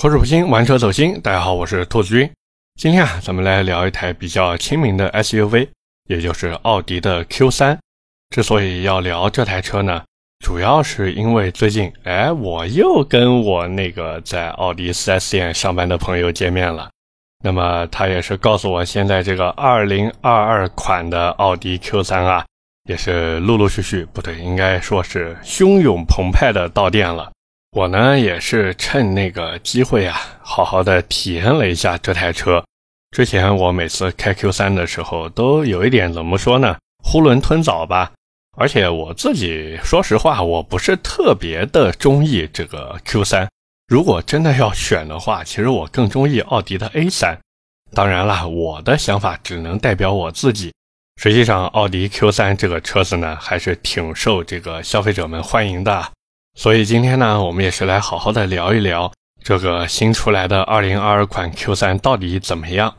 口齿不清，玩车走心。大家好，我是兔子君。今天啊，咱们来聊一台比较亲民的 SUV，也就是奥迪的 Q3。之所以要聊这台车呢，主要是因为最近，哎，我又跟我那个在奥迪 4S 店上班的朋友见面了。那么他也是告诉我，现在这个2022款的奥迪 Q3 啊，也是陆陆续续，不对，应该说是汹涌澎湃的到店了。我呢也是趁那个机会啊，好好的体验了一下这台车。之前我每次开 Q3 的时候，都有一点怎么说呢，囫囵吞枣吧。而且我自己说实话，我不是特别的中意这个 Q3。如果真的要选的话，其实我更中意奥迪的 A3。当然了，我的想法只能代表我自己。实际上，奥迪 Q3 这个车子呢，还是挺受这个消费者们欢迎的。所以今天呢，我们也是来好好的聊一聊这个新出来的2022款 Q3 到底怎么样。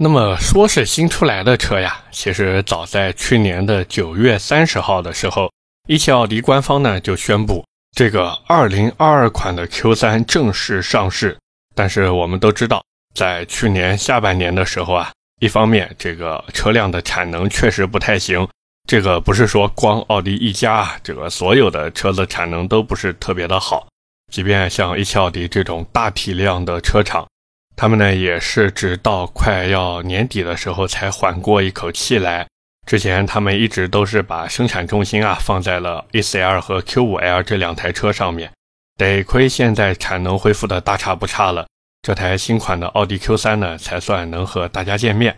那么说是新出来的车呀，其实早在去年的九月三十号的时候，一汽奥迪官方呢就宣布这个2022款的 Q3 正式上市。但是我们都知道，在去年下半年的时候啊，一方面这个车辆的产能确实不太行。这个不是说光奥迪一家，这个所有的车子产能都不是特别的好。即便像一汽奥迪这种大体量的车厂，他们呢也是直到快要年底的时候才缓过一口气来。之前他们一直都是把生产重心啊放在了 A4L 和 Q5L 这两台车上面。得亏现在产能恢复的大差不差了，这台新款的奥迪 Q3 呢才算能和大家见面。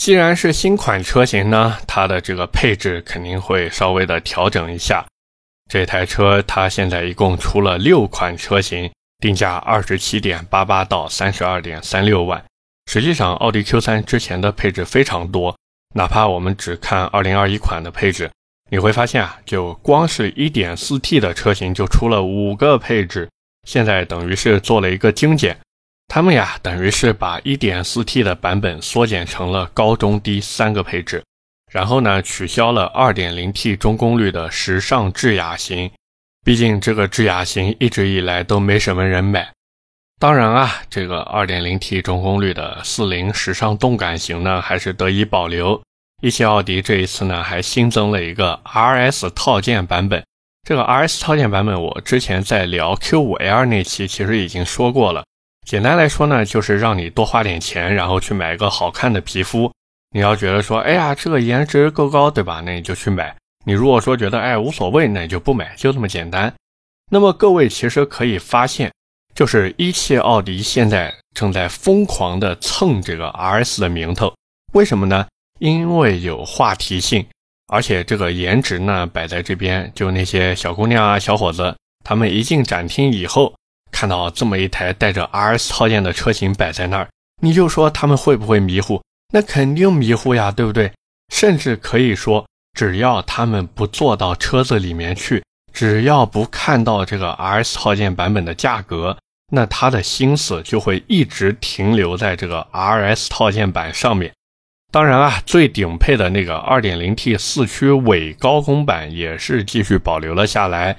既然是新款车型呢，它的这个配置肯定会稍微的调整一下。这台车它现在一共出了六款车型，定价二十七点八八到三十二点三六万。实际上，奥迪 Q3 之前的配置非常多，哪怕我们只看二零二一款的配置，你会发现啊，就光是一点四 T 的车型就出了五个配置，现在等于是做了一个精简。他们呀，等于是把 1.4T 的版本缩减成了高中低三个配置，然后呢，取消了 2.0T 中功率的时尚智雅型。毕竟这个智雅型一直以来都没什么人买。当然啊，这个 2.0T 中功率的四零时尚动感型呢，还是得以保留。一汽奥迪这一次呢，还新增了一个 RS 套件版本。这个 RS 套件版本，我之前在聊 Q5L 那期其实已经说过了。简单来说呢，就是让你多花点钱，然后去买一个好看的皮肤。你要觉得说，哎呀，这个颜值够高，对吧？那你就去买。你如果说觉得，哎，无所谓，那你就不买，就这么简单。那么各位其实可以发现，就是一汽奥迪现在正在疯狂的蹭这个 RS 的名头。为什么呢？因为有话题性，而且这个颜值呢摆在这边，就那些小姑娘啊、小伙子，他们一进展厅以后。看到这么一台带着 RS 套件的车型摆在那儿，你就说他们会不会迷糊？那肯定迷糊呀，对不对？甚至可以说，只要他们不坐到车子里面去，只要不看到这个 RS 套件版本的价格，那他的心思就会一直停留在这个 RS 套件版上面。当然啊，最顶配的那个 2.0T 四驱伪高功版也是继续保留了下来。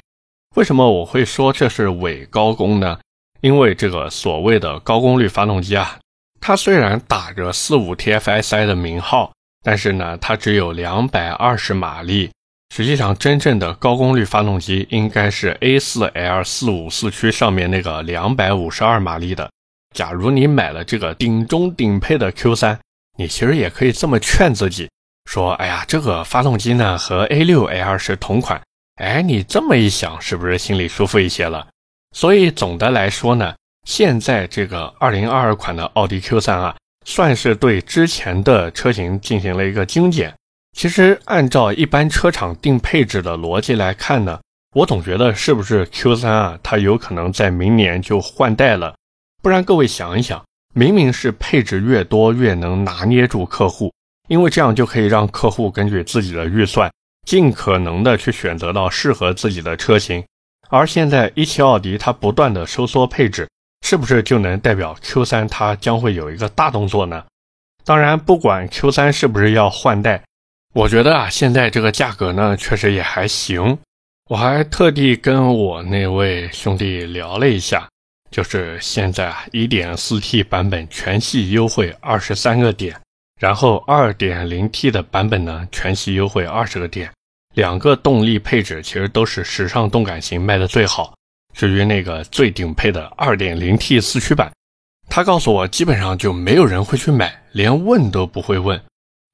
为什么我会说这是伪高功呢？因为这个所谓的高功率发动机啊，它虽然打着四五 TFSI 的名号，但是呢，它只有两百二十马力。实际上，真正的高功率发动机应该是 A4L 四五四驱上面那个两百五十二马力的。假如你买了这个顶中顶配的 Q3，你其实也可以这么劝自己说：哎呀，这个发动机呢和 A6L 是同款。哎，你这么一想，是不是心里舒服一些了？所以总的来说呢，现在这个2022款的奥迪 Q3 啊，算是对之前的车型进行了一个精简。其实按照一般车厂定配置的逻辑来看呢，我总觉得是不是 Q3 啊，它有可能在明年就换代了。不然各位想一想，明明是配置越多越能拿捏住客户，因为这样就可以让客户根据自己的预算。尽可能的去选择到适合自己的车型，而现在一汽奥迪它不断的收缩配置，是不是就能代表 Q3 它将会有一个大动作呢？当然，不管 Q3 是不是要换代，我觉得啊，现在这个价格呢，确实也还行。我还特地跟我那位兄弟聊了一下，就是现在啊，1.4T 版本全系优惠二十三个点，然后 2.0T 的版本呢，全系优惠二十个点。两个动力配置其实都是时尚动感型卖的最好。至于那个最顶配的 2.0T 四驱版，他告诉我基本上就没有人会去买，连问都不会问，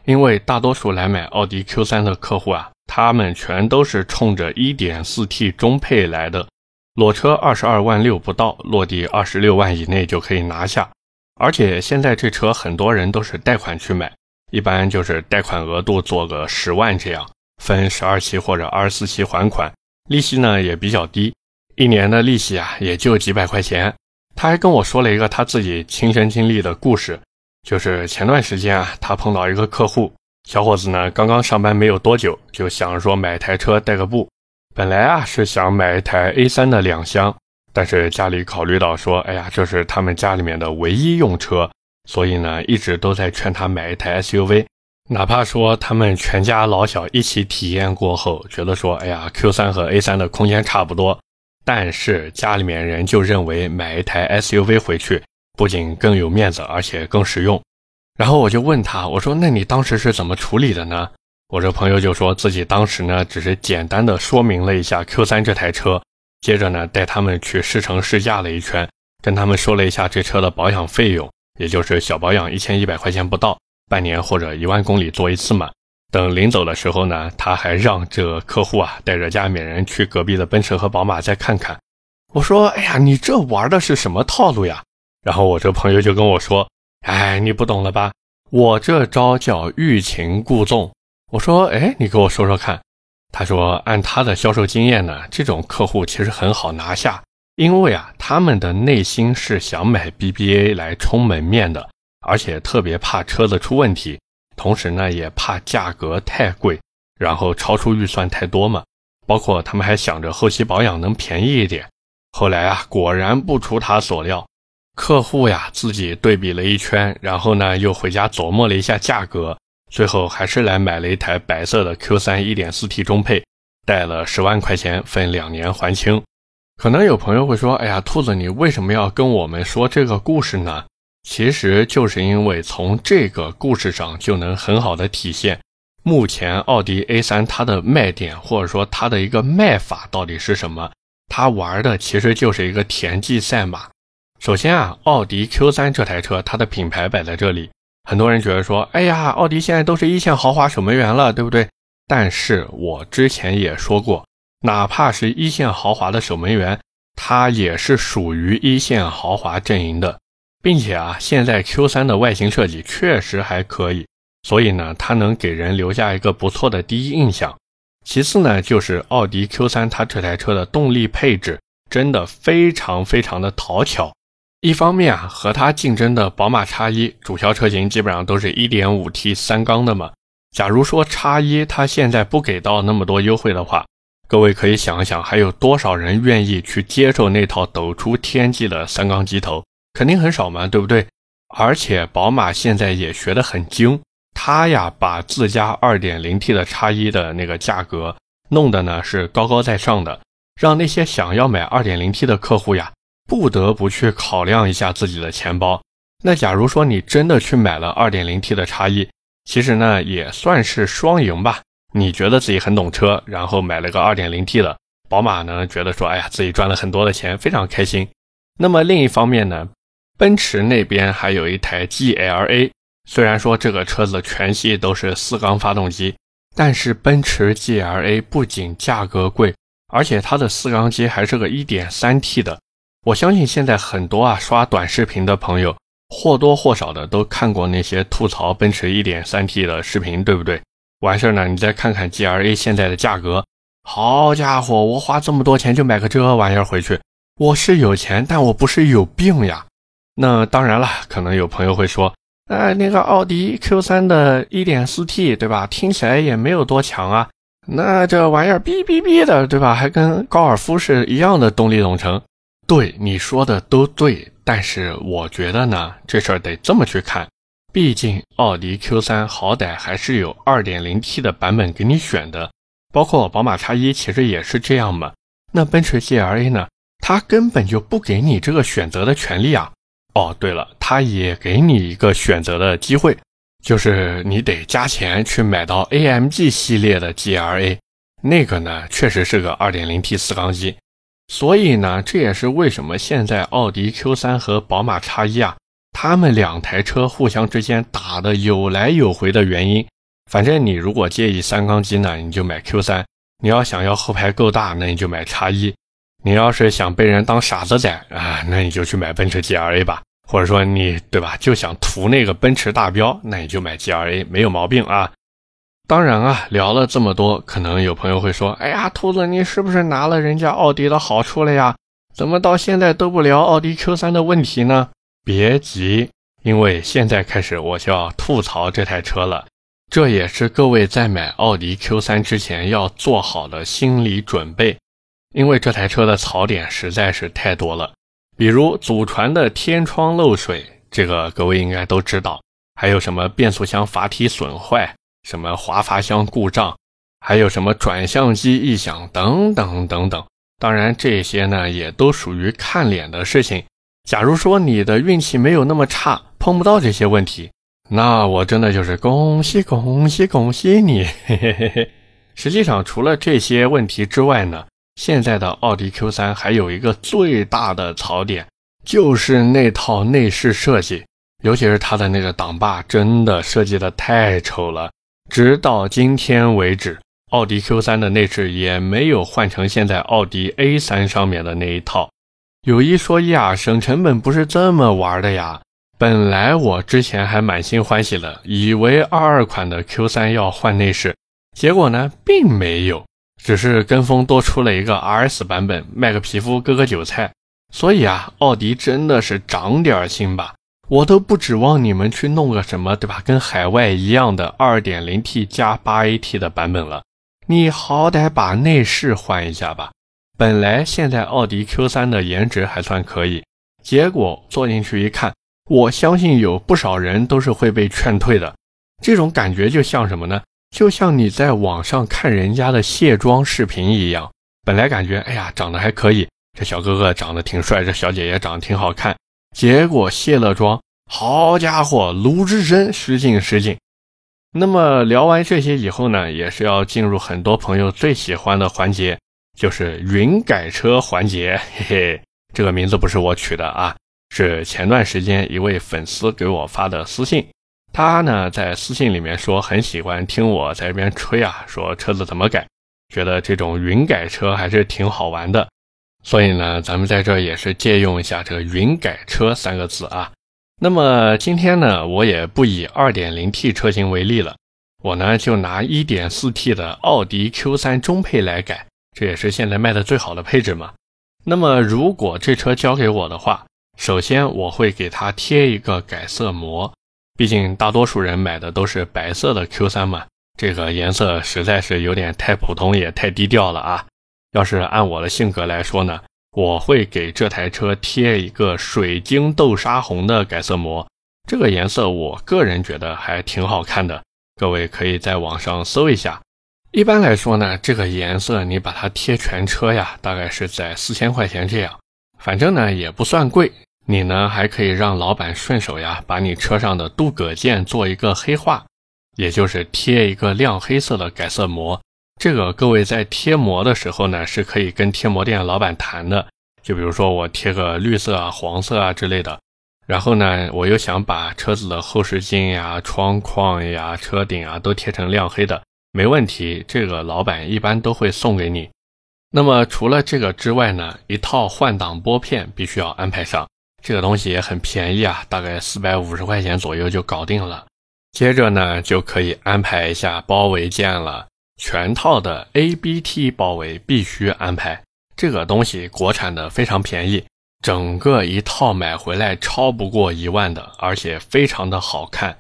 因为大多数来买奥迪 Q3 的客户啊，他们全都是冲着 1.4T 中配来的。裸车二十二万六不到，落地二十六万以内就可以拿下。而且现在这车很多人都是贷款去买，一般就是贷款额度做个十万这样，分十二期或者二十四期还款，利息呢也比较低，一年的利息啊也就几百块钱。他还跟我说了一个他自己亲身经历的故事，就是前段时间啊，他碰到一个客户，小伙子呢刚刚上班没有多久，就想着说买台车代个步。本来啊是想买一台 A3 的两厢，但是家里考虑到说，哎呀，这是他们家里面的唯一用车，所以呢一直都在劝他买一台 SUV。哪怕说他们全家老小一起体验过后，觉得说，哎呀，Q3 和 A3 的空间差不多，但是家里面人就认为买一台 SUV 回去不仅更有面子，而且更实用。然后我就问他，我说，那你当时是怎么处理的呢？我这朋友就说自己当时呢，只是简单的说明了一下 Q3 这台车，接着呢带他们去试乘试驾了一圈，跟他们说了一下这车的保养费用，也就是小保养一千一百块钱不到，半年或者一万公里做一次嘛。等临走的时候呢，他还让这客户啊带着家里人去隔壁的奔驰和宝马再看看。我说，哎呀，你这玩的是什么套路呀？然后我这朋友就跟我说，哎，你不懂了吧？我这招叫欲擒故纵。我说，哎，你给我说说看。他说，按他的销售经验呢，这种客户其实很好拿下，因为啊，他们的内心是想买 BBA 来充门面的，而且特别怕车子出问题，同时呢，也怕价格太贵，然后超出预算太多嘛。包括他们还想着后期保养能便宜一点。后来啊，果然不出他所料，客户呀自己对比了一圈，然后呢，又回家琢磨了一下价格。最后还是来买了一台白色的 Q3 1.4T 中配，贷了十万块钱，分两年还清。可能有朋友会说：“哎呀，兔子，你为什么要跟我们说这个故事呢？”其实就是因为从这个故事上就能很好的体现，目前奥迪 A3 它的卖点或者说它的一个卖法到底是什么。它玩的其实就是一个田忌赛马。首先啊，奥迪 Q3 这台车，它的品牌摆在这里。很多人觉得说，哎呀，奥迪现在都是一线豪华守门员了，对不对？但是我之前也说过，哪怕是一线豪华的守门员，它也是属于一线豪华阵营的，并且啊，现在 Q3 的外形设计确实还可以，所以呢，它能给人留下一个不错的第一印象。其次呢，就是奥迪 Q3 它这台车的动力配置真的非常非常的讨巧。一方面啊，和它竞争的宝马 X1 主销车型基本上都是一点五 T 三缸的嘛。假如说 X1 它现在不给到那么多优惠的话，各位可以想一想，还有多少人愿意去接受那套抖出天际的三缸机头？肯定很少嘛，对不对？而且宝马现在也学得很精，它呀把自家二点零 T 的 X1 的那个价格弄的呢是高高在上的，让那些想要买二点零 T 的客户呀。不得不去考量一下自己的钱包。那假如说你真的去买了 2.0T 的叉一，其实呢也算是双赢吧。你觉得自己很懂车，然后买了个 2.0T 的，宝马呢觉得说，哎呀，自己赚了很多的钱，非常开心。那么另一方面呢，奔驰那边还有一台 GLA，虽然说这个车子全系都是四缸发动机，但是奔驰 GLA 不仅价格贵，而且它的四缸机还是个 1.3T 的。我相信现在很多啊刷短视频的朋友或多或少的都看过那些吐槽奔驰 1.3T 的视频，对不对？完事儿呢，你再看看 GLA 现在的价格，好家伙，我花这么多钱就买个这玩意儿回去，我是有钱，但我不是有病呀。那当然了，可能有朋友会说，哎，那个奥迪 Q3 的 1.4T，对吧？听起来也没有多强啊。那这玩意儿哔哔哔的，对吧？还跟高尔夫是一样的动力总成。对你说的都对，但是我觉得呢，这事儿得这么去看。毕竟奥迪 Q3 好歹还是有 2.0T 的版本给你选的，包括宝马 X1 其实也是这样嘛。那奔驰 GLA 呢？它根本就不给你这个选择的权利啊。哦，对了，它也给你一个选择的机会，就是你得加钱去买到 AMG 系列的 GLA，那个呢确实是个 2.0T 四缸机。所以呢，这也是为什么现在奥迪 Q3 和宝马 X1 啊，他们两台车互相之间打的有来有回的原因。反正你如果介意三缸机呢，你就买 Q3；你要想要后排够大，那你就买 X1；你要是想被人当傻子宰啊，那你就去买奔驰 GLA 吧。或者说你对吧，就想图那个奔驰大标，那你就买 GLA，没有毛病啊。当然啊，聊了这么多，可能有朋友会说：“哎呀，兔子，你是不是拿了人家奥迪的好处了呀？怎么到现在都不聊奥迪 Q3 的问题呢？”别急，因为现在开始我就要吐槽这台车了。这也是各位在买奥迪 Q3 之前要做好的心理准备，因为这台车的槽点实在是太多了。比如祖传的天窗漏水，这个各位应该都知道；还有什么变速箱阀体损坏。什么滑阀箱故障，还有什么转向机异响等等等等。当然，这些呢也都属于看脸的事情。假如说你的运气没有那么差，碰不到这些问题，那我真的就是恭喜恭喜恭喜你！嘿嘿嘿嘿。实际上，除了这些问题之外呢，现在的奥迪 Q3 还有一个最大的槽点，就是那套内饰设计，尤其是它的那个挡把，真的设计的太丑了。直到今天为止，奥迪 Q3 的内饰也没有换成现在奥迪 A3 上面的那一套。有一说一啊，省成本不是这么玩的呀。本来我之前还满心欢喜的，以为二二款的 Q3 要换内饰，结果呢，并没有，只是跟风多出了一个 RS 版本，卖个皮肤割个韭菜。所以啊，奥迪真的是长点心吧。我都不指望你们去弄个什么，对吧？跟海外一样的 2.0T 加 8AT 的版本了，你好歹把内饰换一下吧。本来现在奥迪 Q3 的颜值还算可以，结果坐进去一看，我相信有不少人都是会被劝退的。这种感觉就像什么呢？就像你在网上看人家的卸妆视频一样，本来感觉哎呀长得还可以，这小哥哥长得挺帅，这小姐姐长得挺好看。结果卸了妆，好家伙，鲁智深失敬失敬。那么聊完这些以后呢，也是要进入很多朋友最喜欢的环节，就是云改车环节。嘿嘿，这个名字不是我取的啊，是前段时间一位粉丝给我发的私信。他呢在私信里面说很喜欢听我在这边吹啊，说车子怎么改，觉得这种云改车还是挺好玩的。所以呢，咱们在这也是借用一下这个“云改车”三个字啊。那么今天呢，我也不以 2.0T 车型为例了，我呢就拿 1.4T 的奥迪 Q3 中配来改，这也是现在卖的最好的配置嘛。那么如果这车交给我的话，首先我会给它贴一个改色膜，毕竟大多数人买的都是白色的 Q3 嘛，这个颜色实在是有点太普通，也太低调了啊。要是按我的性格来说呢，我会给这台车贴一个水晶豆沙红的改色膜，这个颜色我个人觉得还挺好看的，各位可以在网上搜一下。一般来说呢，这个颜色你把它贴全车呀，大概是在四千块钱这样，反正呢也不算贵。你呢还可以让老板顺手呀，把你车上的镀铬件做一个黑化，也就是贴一个亮黑色的改色膜。这个各位在贴膜的时候呢，是可以跟贴膜店老板谈的。就比如说我贴个绿色啊、黄色啊之类的，然后呢，我又想把车子的后视镜呀、窗框呀、车顶啊都贴成亮黑的，没问题。这个老板一般都会送给你。那么除了这个之外呢，一套换挡拨片必须要安排上，这个东西也很便宜啊，大概四百五十块钱左右就搞定了。接着呢，就可以安排一下包围件了。全套的 ABT 包围必须安排，这个东西国产的非常便宜，整个一套买回来超不过一万的，而且非常的好看。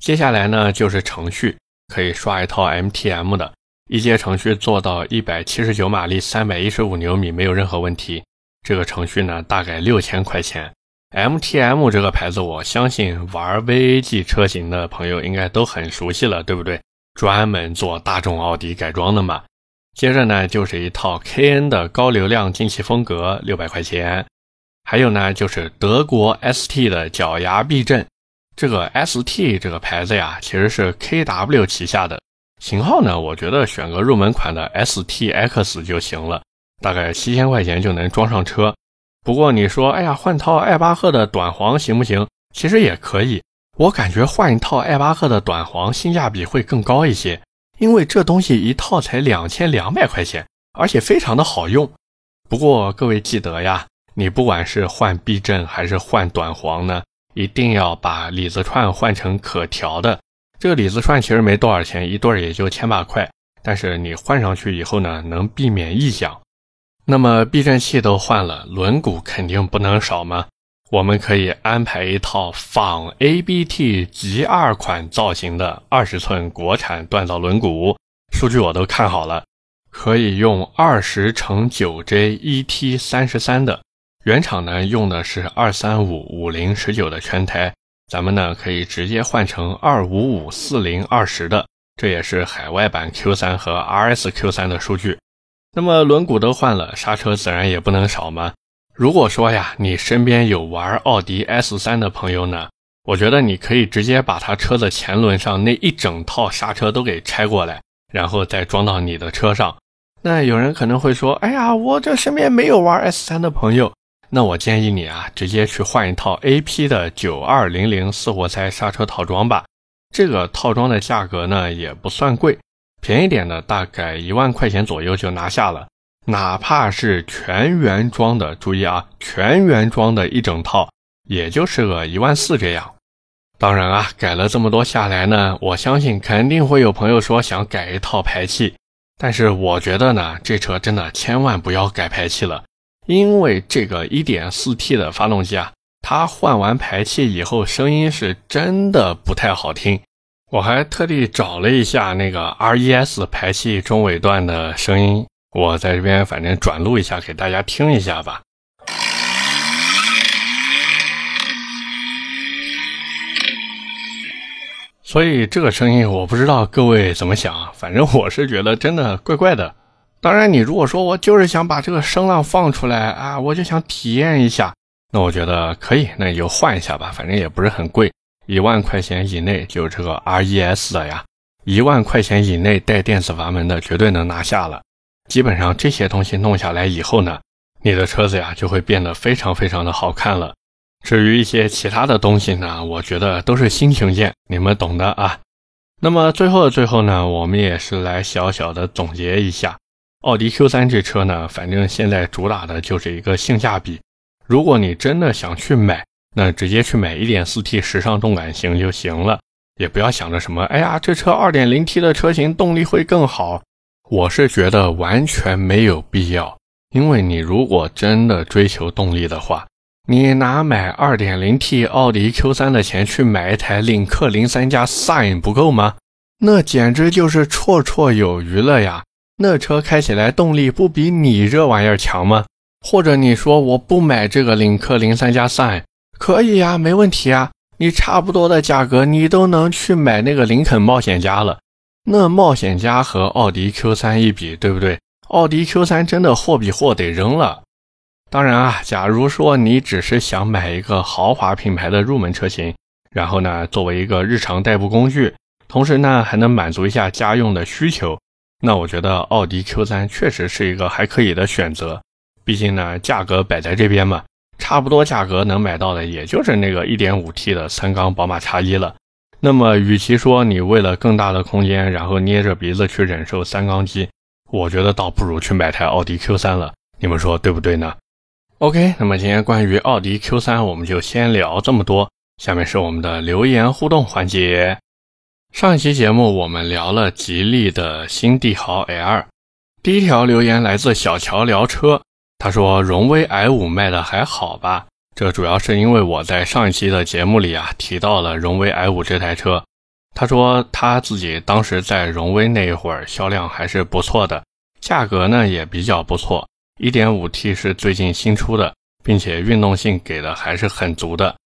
接下来呢就是程序，可以刷一套 MTM 的，一阶程序做到一百七十九马力，三百一十五牛米没有任何问题。这个程序呢大概六千块钱。MTM 这个牌子，我相信玩 VAG 车型的朋友应该都很熟悉了，对不对？专门做大众奥迪改装的嘛，接着呢就是一套 KN 的高流量进气风格，六百块钱。还有呢就是德国 ST 的脚牙避震。这个 ST 这个牌子呀，其实是 KW 旗下的型号呢。我觉得选个入门款的 STX 就行了，大概七千块钱就能装上车。不过你说，哎呀，换套艾巴赫的短簧行不行？其实也可以。我感觉换一套艾巴赫的短簧性价比会更高一些，因为这东西一套才两千两百块钱，而且非常的好用。不过各位记得呀，你不管是换避震还是换短簧呢？一定要把李子串换成可调的。这个李子串其实没多少钱，一对也就千把块。但是你换上去以后呢，能避免异响。那么避震器都换了，轮毂肯定不能少吗？我们可以安排一套仿 ABT G2 款造型的二十寸国产锻造轮毂，数据我都看好了，可以用二十乘九 J ET 三十三的。原厂呢用的是二三五五零十九的圈胎，咱们呢可以直接换成二五五四零二十的，这也是海外版 Q 三和 RS Q 三的数据。那么轮毂都换了，刹车自然也不能少嘛。如果说呀，你身边有玩奥迪 S 三的朋友呢，我觉得你可以直接把他车的前轮上那一整套刹车都给拆过来，然后再装到你的车上。那有人可能会说，哎呀，我这身边没有玩 S 三的朋友。那我建议你啊，直接去换一套 A.P 的九二零零四活塞刹车套装吧。这个套装的价格呢也不算贵，便宜点的大概一万块钱左右就拿下了。哪怕是全原装的，注意啊，全原装的一整套，也就是个一万四这样。当然啊，改了这么多下来呢，我相信肯定会有朋友说想改一套排气，但是我觉得呢，这车真的千万不要改排气了。因为这个 1.4T 的发动机啊，它换完排气以后，声音是真的不太好听。我还特地找了一下那个 RES 排气中尾段的声音，我在这边反正转录一下给大家听一下吧。所以这个声音我不知道各位怎么想，反正我是觉得真的怪怪的。当然，你如果说我就是想把这个声浪放出来啊，我就想体验一下，那我觉得可以，那你就换一下吧，反正也不是很贵，一万块钱以内就这个 RES 的呀，一万块钱以内带电子阀门的绝对能拿下了。基本上这些东西弄下来以后呢，你的车子呀就会变得非常非常的好看了。至于一些其他的东西呢，我觉得都是心情件，你们懂的啊。那么最后的最后呢，我们也是来小小的总结一下。奥迪 Q3 这车呢，反正现在主打的就是一个性价比。如果你真的想去买，那直接去买 1.4T 时尚动感型就行了，也不要想着什么，哎呀，这车 2.0T 的车型动力会更好。我是觉得完全没有必要，因为你如果真的追求动力的话，你拿买 2.0T 奥迪 Q3 的钱去买一台领克零三加 Sign 不够吗？那简直就是绰绰有余了呀！那车开起来动力不比你这玩意儿强吗？或者你说我不买这个领克零三加 Sign，可以呀，没问题啊。你差不多的价格，你都能去买那个林肯冒险家了。那冒险家和奥迪 Q3 一比，对不对？奥迪 Q3 真的货比货得扔了。当然啊，假如说你只是想买一个豪华品牌的入门车型，然后呢，作为一个日常代步工具，同时呢，还能满足一下家用的需求。那我觉得奥迪 Q3 确实是一个还可以的选择，毕竟呢，价格摆在这边嘛，差不多价格能买到的也就是那个 1.5T 的三缸宝马 X1 了。那么，与其说你为了更大的空间，然后捏着鼻子去忍受三缸机，我觉得倒不如去买台奥迪 Q3 了。你们说对不对呢？OK，那么今天关于奥迪 Q3 我们就先聊这么多，下面是我们的留言互动环节。上一期节目我们聊了吉利的新帝豪 L，第一条留言来自小乔聊车，他说荣威 i5 卖的还好吧？这主要是因为我在上一期的节目里啊提到了荣威 i5 这台车，他说他自己当时在荣威那一会儿销量还是不错的，价格呢也比较不错，1.5T 是最近新出的，并且运动性给的还是很足的。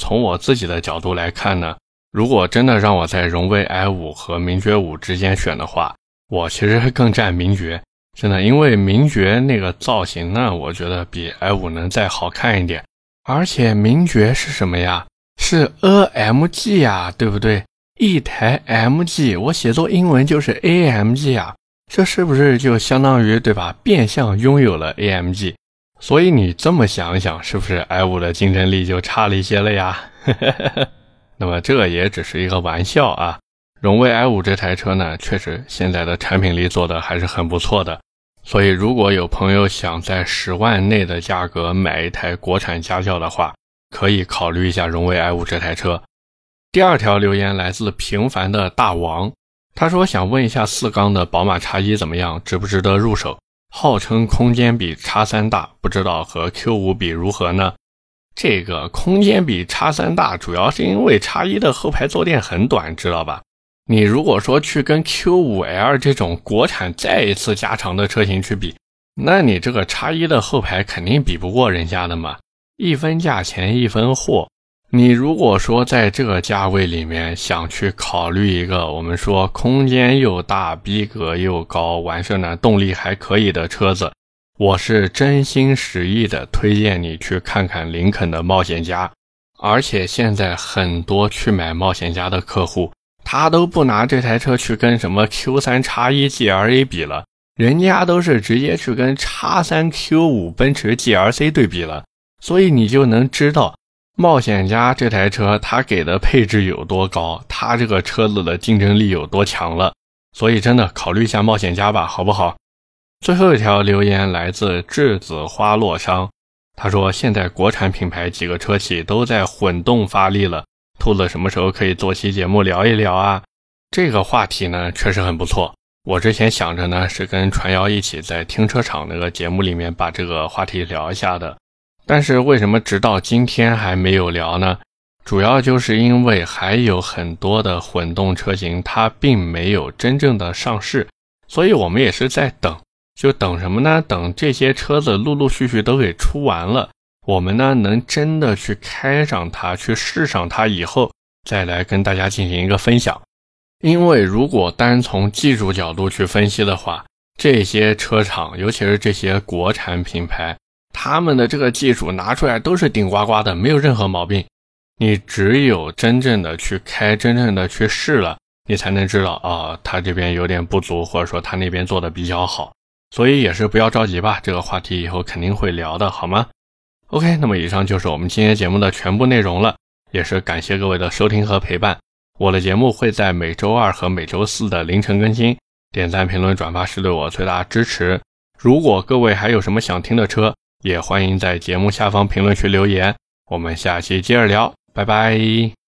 从我自己的角度来看呢。如果真的让我在荣威 i5 和名爵五之间选的话，我其实更占名爵，真的，因为名爵那个造型呢，我觉得比 i5 能再好看一点。而且名爵是什么呀？是 AMG 呀，对不对？一台 MG，我写作英文就是 AMG 啊，这是不是就相当于对吧？变相拥有了 AMG。所以你这么想想，是不是 i5 的竞争力就差了一些了呀？那么这也只是一个玩笑啊。荣威 i5 这台车呢，确实现在的产品力做的还是很不错的。所以如果有朋友想在十万内的价格买一台国产家轿的话，可以考虑一下荣威 i5 这台车。第二条留言来自平凡的大王，他说想问一下四缸的宝马 X1 怎么样，值不值得入手？号称空间比 X3 大，不知道和 Q5 比如何呢？这个空间比 X3 大，主要是因为 X1 的后排坐垫很短，知道吧？你如果说去跟 Q5L 这种国产再一次加长的车型去比，那你这个叉一的后排肯定比不过人家的嘛。一分价钱一分货，你如果说在这个价位里面想去考虑一个我们说空间又大、逼格又高、完事呢动力还可以的车子，我是真心实意的推荐你去看看林肯的冒险家。而且现在很多去买冒险家的客户。他都不拿这台车去跟什么 Q3 x 一 GLA 比了，人家都是直接去跟 X3 Q5 奔驰 GLC 对比了，所以你就能知道冒险家这台车它给的配置有多高，它这个车子的竞争力有多强了。所以真的考虑一下冒险家吧，好不好？最后一条留言来自栀子花落殇，他说现在国产品牌几个车企都在混动发力了。兔子什么时候可以做期节目聊一聊啊？这个话题呢确实很不错。我之前想着呢是跟传谣一起在停车场那个节目里面把这个话题聊一下的，但是为什么直到今天还没有聊呢？主要就是因为还有很多的混动车型它并没有真正的上市，所以我们也是在等，就等什么呢？等这些车子陆陆续续都给出完了。我们呢，能真的去开上它，去试上它以后，再来跟大家进行一个分享。因为如果单从技术角度去分析的话，这些车厂，尤其是这些国产品牌，他们的这个技术拿出来都是顶呱呱的，没有任何毛病。你只有真正的去开，真正的去试了，你才能知道啊，他这边有点不足，或者说他那边做的比较好。所以也是不要着急吧，这个话题以后肯定会聊的，好吗？OK，那么以上就是我们今天节目的全部内容了，也是感谢各位的收听和陪伴。我的节目会在每周二和每周四的凌晨更新，点赞、评论、转发是对我最大支持。如果各位还有什么想听的车，也欢迎在节目下方评论区留言。我们下期接着聊，拜拜。